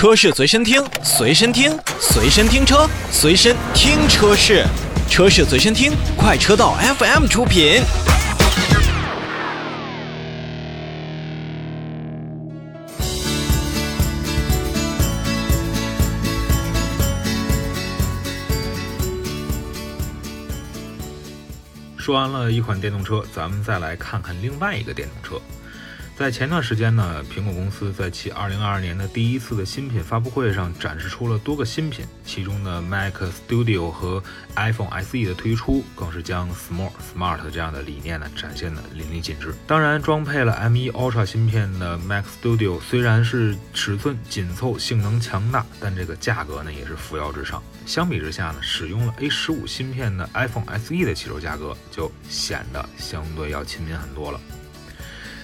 车市随身听，随身听，随身听车，随身听车市，车市随身听，快车道 FM 出品。说完了一款电动车，咱们再来看看另外一个电动车。在前段时间呢，苹果公司在其2022年的第一次的新品发布会上展示出了多个新品，其中的 Mac Studio 和 iPhone SE 的推出，更是将 Small Smart 这样的理念呢展现的淋漓尽致。当然，装配了 M1 Ultra 芯片的 Mac Studio 虽然是尺寸紧凑、性能强大，但这个价格呢也是扶摇直上。相比之下呢，使用了 A15 芯片的 iPhone SE 的起售价格就显得相对要亲民很多了。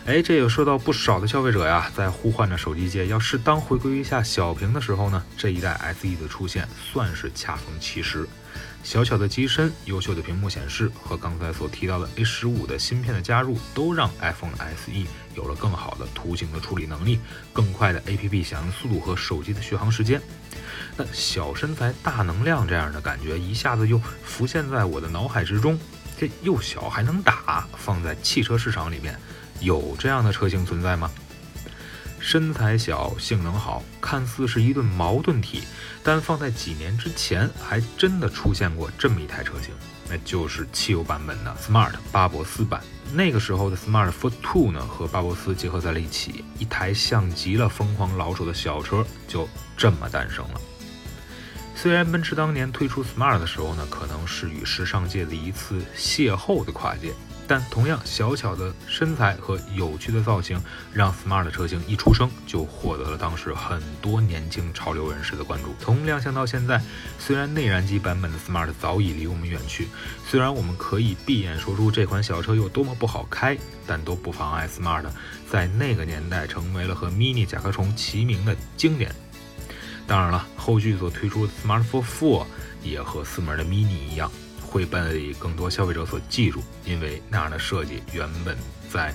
哎，这也受到不少的消费者呀，在呼唤着手机界要适当回归一下小屏的时候呢，这一代 SE 的出现算是恰逢其时。小巧的机身、优秀的屏幕显示和刚才所提到的 A 十五的芯片的加入，都让 iPhone SE 有了更好的图形的处理能力、更快的 APP 响应速度和手机的续航时间。那小身材、大能量这样的感觉一下子又浮现在我的脑海之中。这又小还能打，放在汽车市场里面。有这样的车型存在吗？身材小，性能好，看似是一对矛盾体，但放在几年之前，还真的出现过这么一台车型，那就是汽油版本的 Smart 巴博斯版。那个时候的 Smart Fort Two 呢，和巴博斯结合在了一起，一台像极了疯狂老手的小车，就这么诞生了。虽然奔驰当年推出 Smart 的时候呢，可能是与时尚界的一次邂逅的跨界。但同样小巧的身材和有趣的造型，让 Smart 车型一出生就获得了当时很多年轻潮流人士的关注。从亮相到现在，虽然内燃机版本的 Smart 早已离我们远去，虽然我们可以闭眼说出这款小车有多么不好开，但都不妨碍 Smart 在那个年代成为了和 Mini 甲壳虫齐名的经典。当然了，后续所推出的 Smart For Four 也和四门的 Mini 一样。会被更多消费者所记住，因为那样的设计原本在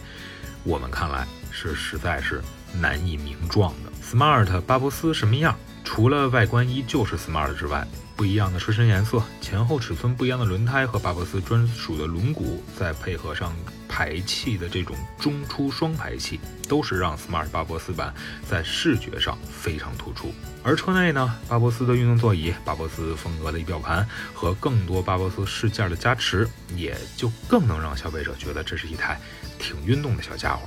我们看来是实在是难以名状的。Smart 巴博斯什么样？除了外观依旧是 Smart 之外，不一样的车身颜色、前后尺寸不一样的轮胎和巴博斯专属的轮毂，再配合上排气的这种中出双排气，都是让 Smart 巴博斯版在视觉上非常突出。而车内呢，巴博斯的运动座椅、巴博斯风格的仪表盘和更多巴博斯饰件的加持，也就更能让消费者觉得这是一台挺运动的小家伙。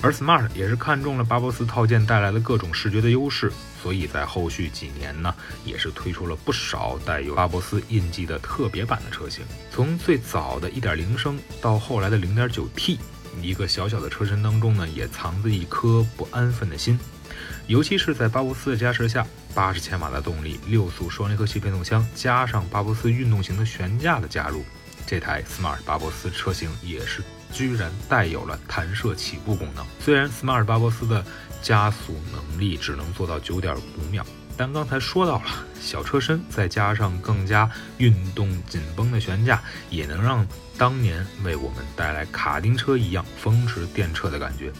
而 Smart 也是看中了巴博斯套件带来的各种视觉的优势，所以在后续几年呢，也是推出了不少带有巴博斯印记的特别版的车型。从最早的一点零升到后来的零点九 T，一个小小的车身当中呢，也藏着一颗不安分的心。尤其是在巴博斯的加持下，八十千瓦的动力，六速双离合器变速箱，加上巴博斯运动型的悬架的加入，这台 Smart 巴博斯车型也是。居然带有了弹射起步功能。虽然 Smart 巴博斯的加速能力只能做到九点五秒，但刚才说到了小车身，再加上更加运动紧绷的悬架，也能让当年为我们带来卡丁车一样风驰电掣的感觉。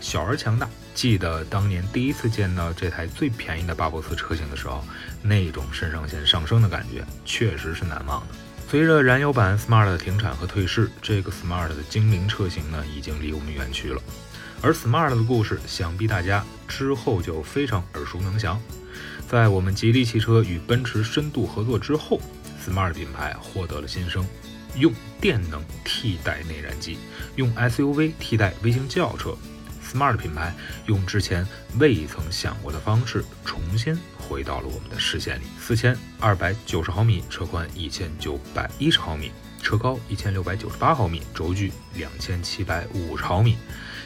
小而强大。记得当年第一次见到这台最便宜的巴博斯车型的时候，那种肾上腺上升的感觉，确实是难忘的。随着燃油版 Smart 的停产和退市，这个 Smart 的精灵车型呢，已经离我们远去了。而 Smart 的故事，想必大家之后就非常耳熟能详。在我们吉利汽车与奔驰深度合作之后，Smart 品牌获得了新生，用电能替代内燃机，用 SUV 替代微型轿车。Smart 品牌用之前未曾想过的方式，重新。回到了我们的视线里，四千二百九十毫米车宽，一千九百一十毫米车高，一千六百九十八毫米轴距，两千七百五十毫米，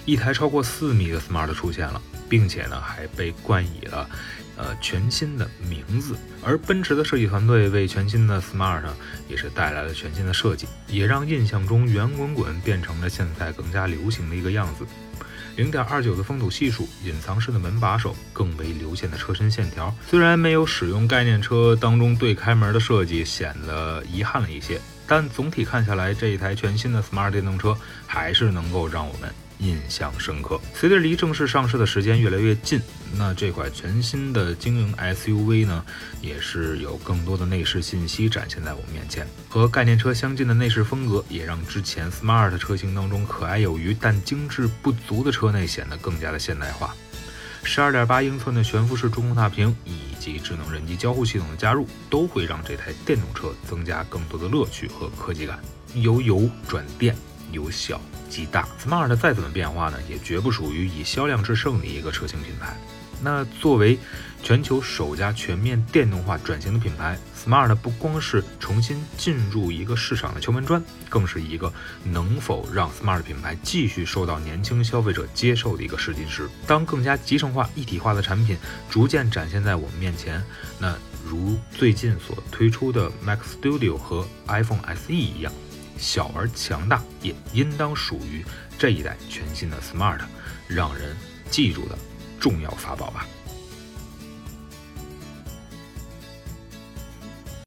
一台超过四米的 Smart 出现了，并且呢还被冠以了呃全新的名字。而奔驰的设计团队为全新的 Smart 呢也是带来了全新的设计，也让印象中圆滚滚变成了现在更加流行的一个样子。零点二九的风阻系数，隐藏式的门把手，更为流线的车身线条。虽然没有使用概念车当中对开门的设计，显得遗憾了一些，但总体看下来，这一台全新的 Smart 电动车还是能够让我们印象深刻。随着离正式上市的时间越来越近，那这款全新的精英 SUV 呢，也是有更多的内饰信息展现在我们面前。和概念车相近的内饰风格，也让之前 Smart 车型当中可爱有余但精致不足的车内显得更加的现代化。十二点八英寸的悬浮式中控大屏以及智能人机交互系统的加入，都会让这台电动车增加更多的乐趣和科技感。由油转电，由小及大，Smart 再怎么变化呢，也绝不属于以销量制胜的一个车型品牌。那作为全球首家全面电动化转型的品牌，Smart 不光是重新进入一个市场的敲门砖，更是一个能否让 Smart 品牌继续受到年轻消费者接受的一个试金石。当更加集成化、一体化的产品逐渐展现在我们面前，那如最近所推出的 Mac Studio 和 iPhone SE 一样，小而强大，也应当属于这一代全新的 Smart，让人记住的。重要法宝吧。